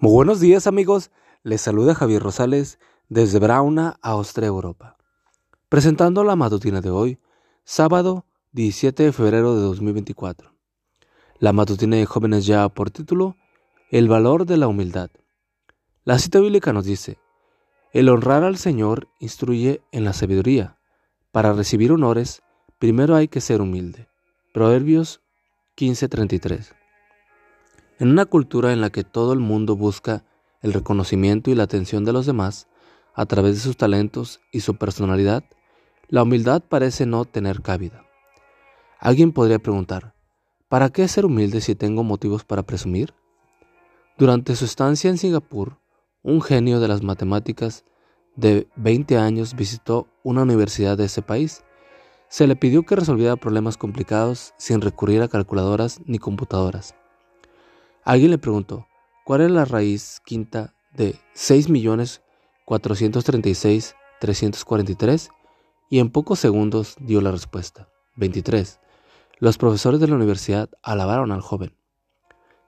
Muy buenos días amigos, les saluda Javier Rosales desde Brauna, Austria, Europa. Presentando la matutina de hoy, sábado 17 de febrero de 2024. La matutina de jóvenes ya por título El valor de la humildad. La cita bíblica nos dice, El honrar al Señor instruye en la sabiduría. Para recibir honores, primero hay que ser humilde. Proverbios 15:33. En una cultura en la que todo el mundo busca el reconocimiento y la atención de los demás a través de sus talentos y su personalidad, la humildad parece no tener cabida. Alguien podría preguntar, ¿para qué ser humilde si tengo motivos para presumir? Durante su estancia en Singapur, un genio de las matemáticas de 20 años visitó una universidad de ese país. Se le pidió que resolviera problemas complicados sin recurrir a calculadoras ni computadoras. Alguien le preguntó, ¿cuál es la raíz quinta de 6.436.343? Y en pocos segundos dio la respuesta, 23. Los profesores de la universidad alabaron al joven.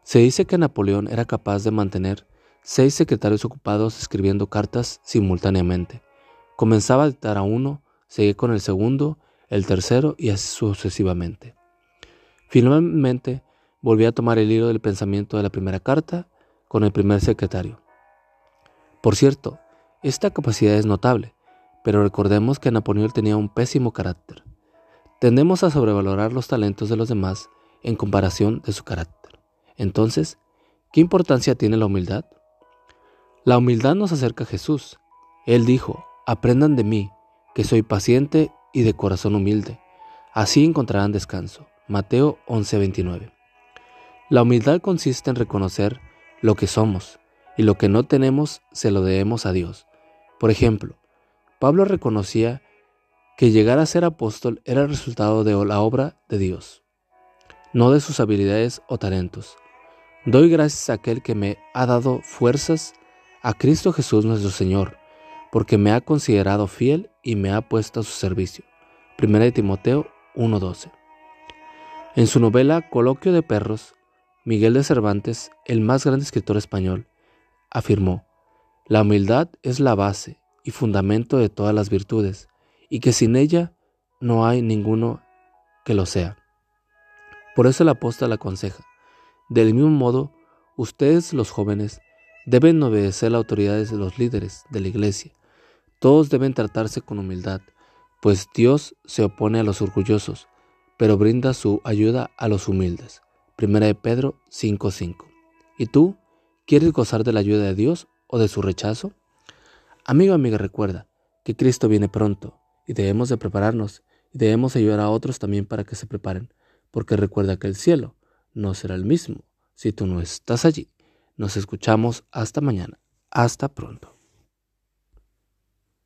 Se dice que Napoleón era capaz de mantener seis secretarios ocupados escribiendo cartas simultáneamente. Comenzaba a dictar a uno, seguía con el segundo, el tercero y así sucesivamente. Finalmente, volví a tomar el hilo del pensamiento de la primera carta con el primer secretario. Por cierto, esta capacidad es notable, pero recordemos que Napoleón tenía un pésimo carácter. Tendemos a sobrevalorar los talentos de los demás en comparación de su carácter. Entonces, ¿qué importancia tiene la humildad? La humildad nos acerca a Jesús. Él dijo, aprendan de mí, que soy paciente y de corazón humilde. Así encontrarán descanso. Mateo 11:29. La humildad consiste en reconocer lo que somos y lo que no tenemos se lo debemos a Dios. Por ejemplo, Pablo reconocía que llegar a ser apóstol era el resultado de la obra de Dios, no de sus habilidades o talentos. Doy gracias a aquel que me ha dado fuerzas, a Cristo Jesús nuestro Señor, porque me ha considerado fiel y me ha puesto a su servicio. 1 Timoteo 1:12. En su novela Coloquio de Perros, Miguel de Cervantes, el más grande escritor español, afirmó, La humildad es la base y fundamento de todas las virtudes, y que sin ella no hay ninguno que lo sea. Por eso el apóstol aconseja, del mismo modo, ustedes los jóvenes deben obedecer las autoridades de los líderes de la iglesia. Todos deben tratarse con humildad, pues Dios se opone a los orgullosos, pero brinda su ayuda a los humildes. Primera de Pedro 5:5. ¿Y tú quieres gozar de la ayuda de Dios o de su rechazo? Amigo, amiga, recuerda que Cristo viene pronto y debemos de prepararnos y debemos ayudar a otros también para que se preparen, porque recuerda que el cielo no será el mismo si tú no estás allí. Nos escuchamos hasta mañana. Hasta pronto.